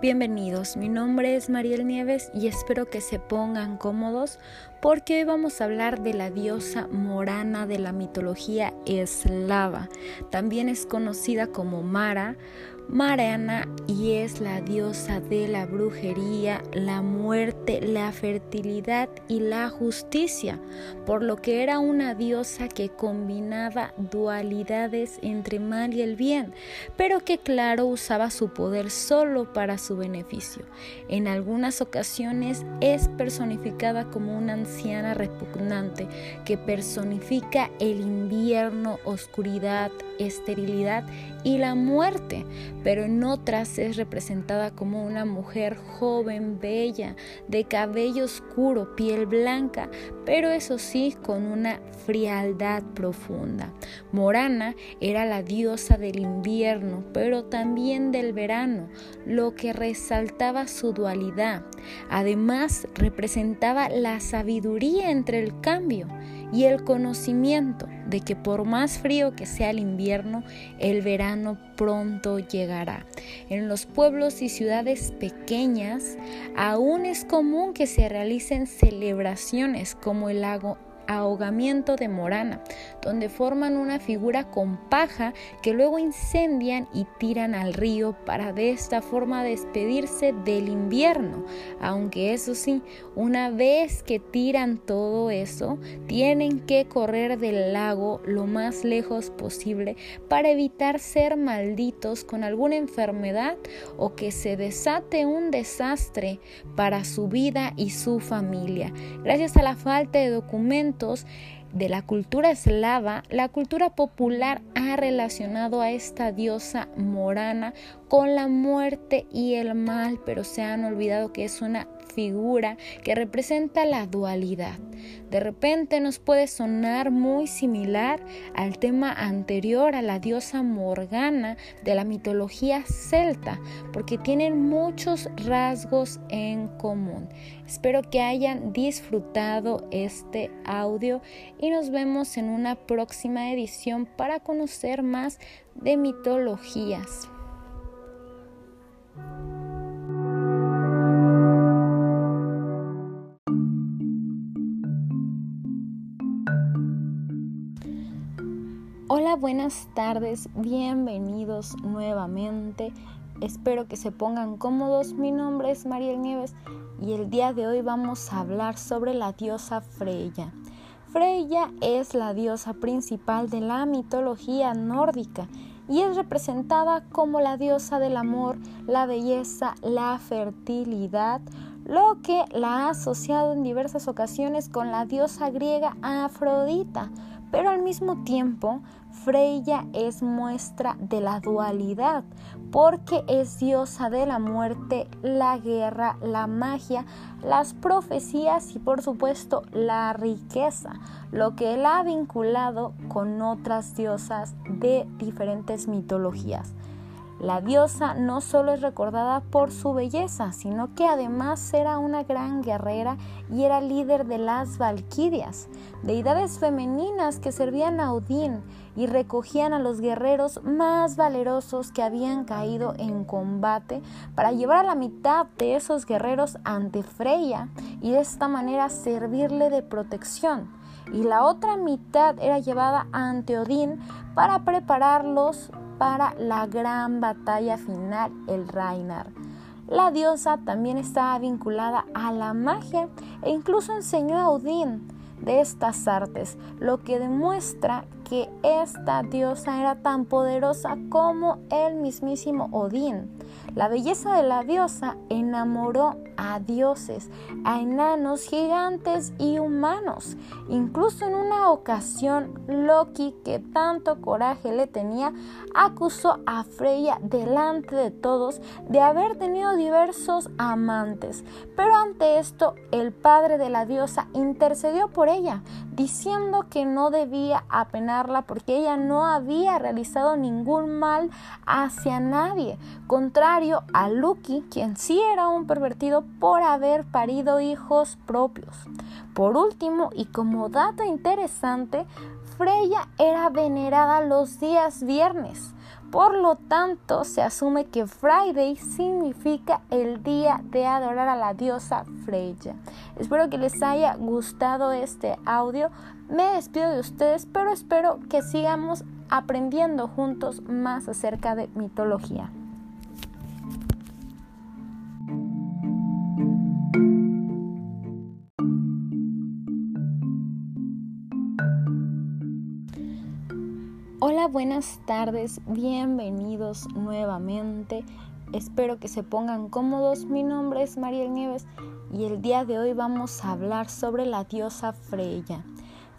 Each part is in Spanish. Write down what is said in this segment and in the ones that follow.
bienvenidos. Mi nombre es Mariel Nieves y espero que se pongan cómodos porque hoy vamos a hablar de la diosa morana de la mitología eslava. También es conocida como Mara Mariana y es la diosa de la brujería, la muerte, la fertilidad y la justicia, por lo que era una diosa que combinaba dualidades entre mal y el bien, pero que claro usaba su poder solo para su beneficio. En algunas ocasiones es personificada como una anciana repugnante que personifica el invierno, oscuridad, esterilidad y la muerte, pero en otras es representada como una mujer joven, bella, de cabello oscuro, piel blanca, pero eso sí con una frialdad profunda. Morana era la diosa del invierno, pero también del verano, lo que resaltaba su dualidad. Además, representaba la sabiduría entre el cambio y el conocimiento de que por más frío que sea el invierno, el verano pronto llegará. En los pueblos y ciudades pequeñas aún es común que se realicen celebraciones como el lago ahogamiento de morana, donde forman una figura con paja que luego incendian y tiran al río para de esta forma despedirse del invierno. Aunque eso sí, una vez que tiran todo eso, tienen que correr del lago lo más lejos posible para evitar ser malditos con alguna enfermedad o que se desate un desastre para su vida y su familia. Gracias a la falta de documentos, de la cultura eslava, la cultura popular ha relacionado a esta diosa morana con la muerte y el mal, pero se han olvidado que es una figura que representa la dualidad. De repente nos puede sonar muy similar al tema anterior a la diosa Morgana de la mitología celta, porque tienen muchos rasgos en común. Espero que hayan disfrutado este audio y nos vemos en una próxima edición para conocer más de mitologías. Hola, buenas tardes, bienvenidos nuevamente. Espero que se pongan cómodos. Mi nombre es Mariel Nieves y el día de hoy vamos a hablar sobre la diosa Freya. Freya es la diosa principal de la mitología nórdica y es representada como la diosa del amor, la belleza, la fertilidad, lo que la ha asociado en diversas ocasiones con la diosa griega Afrodita pero al mismo tiempo Freya es muestra de la dualidad, porque es diosa de la muerte, la guerra, la magia, las profecías y por supuesto la riqueza, lo que la ha vinculado con otras diosas de diferentes mitologías. La diosa no solo es recordada por su belleza, sino que además era una gran guerrera y era líder de las Valquirias, deidades femeninas que servían a Odín y recogían a los guerreros más valerosos que habían caído en combate para llevar a la mitad de esos guerreros ante Freya y de esta manera servirle de protección. Y la otra mitad era llevada ante Odín para prepararlos para la gran batalla final, el Reinar. La diosa también estaba vinculada a la magia e incluso enseñó a Odín de estas artes, lo que demuestra que esta diosa era tan poderosa como el mismísimo Odín. La belleza de la diosa enamoró a dioses, a enanos, gigantes y humanos. Incluso en una ocasión, Loki, que tanto coraje le tenía, acusó a Freya delante de todos de haber tenido diversos amantes. Pero ante esto, el padre de la diosa intercedió por ella, diciendo que no debía porque ella no había realizado ningún mal hacia nadie, contrario a Loki, quien sí era un pervertido por haber parido hijos propios. Por último, y como dato interesante, Freya era venerada los días viernes. Por lo tanto, se asume que Friday significa el día de adorar a la diosa Freya. Espero que les haya gustado este audio. Me despido de ustedes, pero espero que sigamos aprendiendo juntos más acerca de mitología. Hola, buenas tardes, bienvenidos nuevamente. Espero que se pongan cómodos. Mi nombre es Mariel Nieves y el día de hoy vamos a hablar sobre la diosa Freya.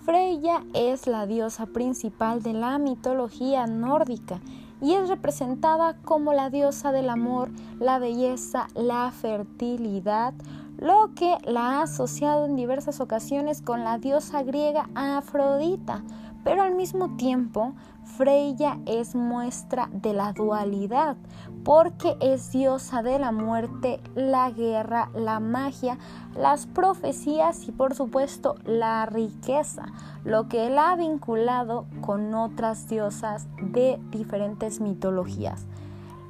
Freya es la diosa principal de la mitología nórdica y es representada como la diosa del amor, la belleza, la fertilidad, lo que la ha asociado en diversas ocasiones con la diosa griega Afrodita, pero al mismo tiempo Freya es muestra de la dualidad, porque es diosa de la muerte, la guerra, la magia, las profecías y por supuesto la riqueza, lo que él ha vinculado con otras diosas de diferentes mitologías.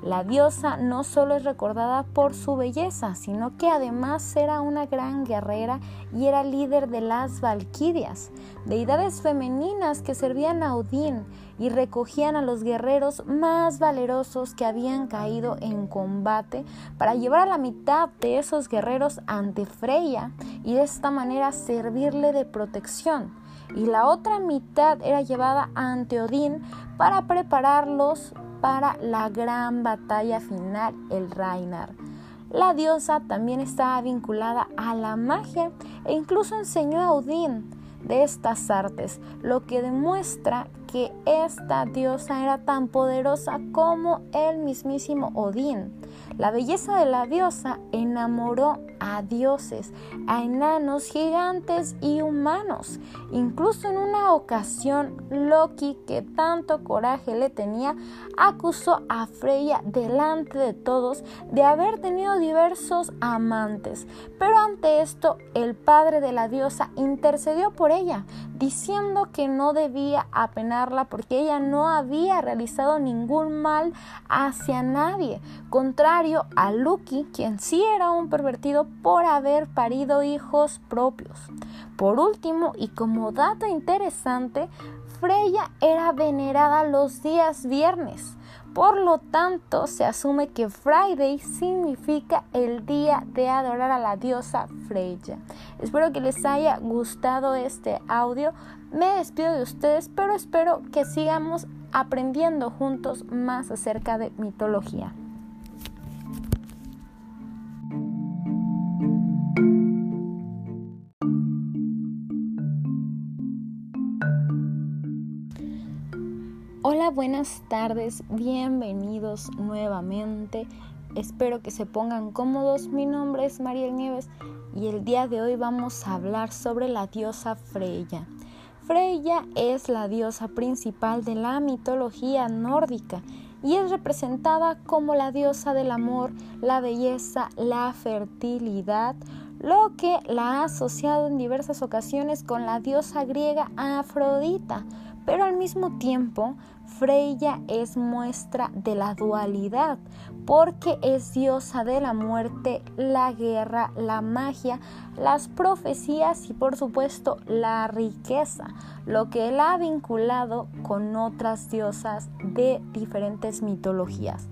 La diosa no solo es recordada por su belleza, sino que además era una gran guerrera y era líder de las Valquirias, deidades femeninas que servían a Odín y recogían a los guerreros más valerosos que habían caído en combate para llevar a la mitad de esos guerreros ante Freya y de esta manera servirle de protección. Y la otra mitad era llevada ante Odín para prepararlos para la gran batalla final, el Reinar. La diosa también estaba vinculada a la magia e incluso enseñó a Odín de estas artes, lo que demuestra que esta diosa era tan poderosa como el mismísimo Odín. La belleza de la diosa enamoró a dioses, a enanos, gigantes y humanos. Incluso en una ocasión, Loki, que tanto coraje le tenía, acusó a Freya delante de todos de haber tenido diversos amantes. Pero ante esto, el padre de la diosa intercedió por ella, diciendo que no debía apenarla porque ella no había realizado ningún mal hacia nadie, contrario a Loki, quien sí era un pervertido por haber parido hijos propios. Por último, y como dato interesante, Freya era venerada los días viernes. Por lo tanto, se asume que Friday significa el día de adorar a la diosa Freya. Espero que les haya gustado este audio. Me despido de ustedes, pero espero que sigamos aprendiendo juntos más acerca de mitología. Hola, buenas tardes, bienvenidos nuevamente. Espero que se pongan cómodos. Mi nombre es Mariel Nieves y el día de hoy vamos a hablar sobre la diosa Freya. Freya es la diosa principal de la mitología nórdica y es representada como la diosa del amor, la belleza, la fertilidad, lo que la ha asociado en diversas ocasiones con la diosa griega Afrodita, pero al mismo tiempo Freya es muestra de la dualidad, porque es diosa de la muerte, la guerra, la magia, las profecías y por supuesto la riqueza, lo que él ha vinculado con otras diosas de diferentes mitologías.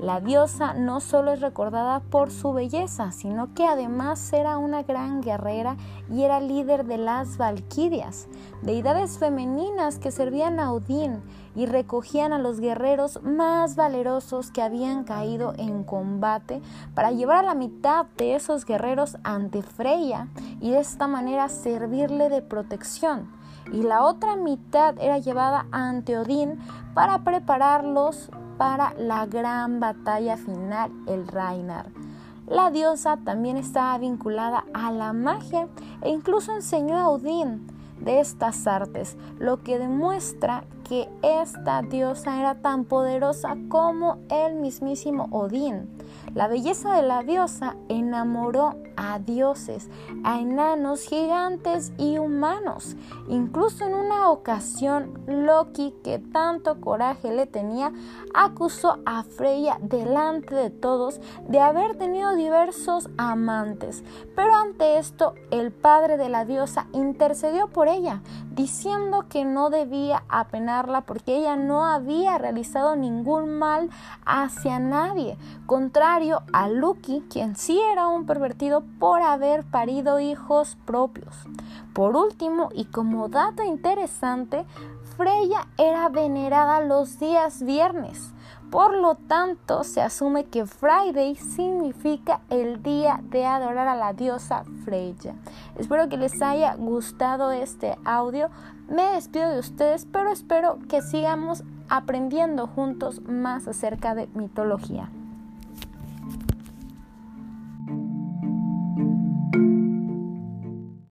La diosa no solo es recordada por su belleza, sino que además era una gran guerrera y era líder de las Valquirias, deidades femeninas que servían a Odín y recogían a los guerreros más valerosos que habían caído en combate para llevar a la mitad de esos guerreros ante Freya y de esta manera servirle de protección. Y la otra mitad era llevada ante Odín para prepararlos para la gran batalla final, el Reinar. La diosa también estaba vinculada a la magia e incluso enseñó a Odín de estas artes, lo que demuestra que esta diosa era tan poderosa como el mismísimo Odín. La belleza de la diosa enamoró a dioses, a enanos, gigantes y humanos. Incluso en una ocasión, Loki, que tanto coraje le tenía, acusó a Freya delante de todos de haber tenido diversos amantes. Pero ante esto, el padre de la diosa intercedió por ella, diciendo que no debía apenarla porque ella no había realizado ningún mal hacia nadie, contrario a Loki, quien sí era un pervertido por haber parido hijos propios. Por último, y como dato interesante, Freya era venerada los días viernes. Por lo tanto, se asume que Friday significa el día de adorar a la diosa Freya. Espero que les haya gustado este audio. Me despido de ustedes, pero espero que sigamos aprendiendo juntos más acerca de mitología.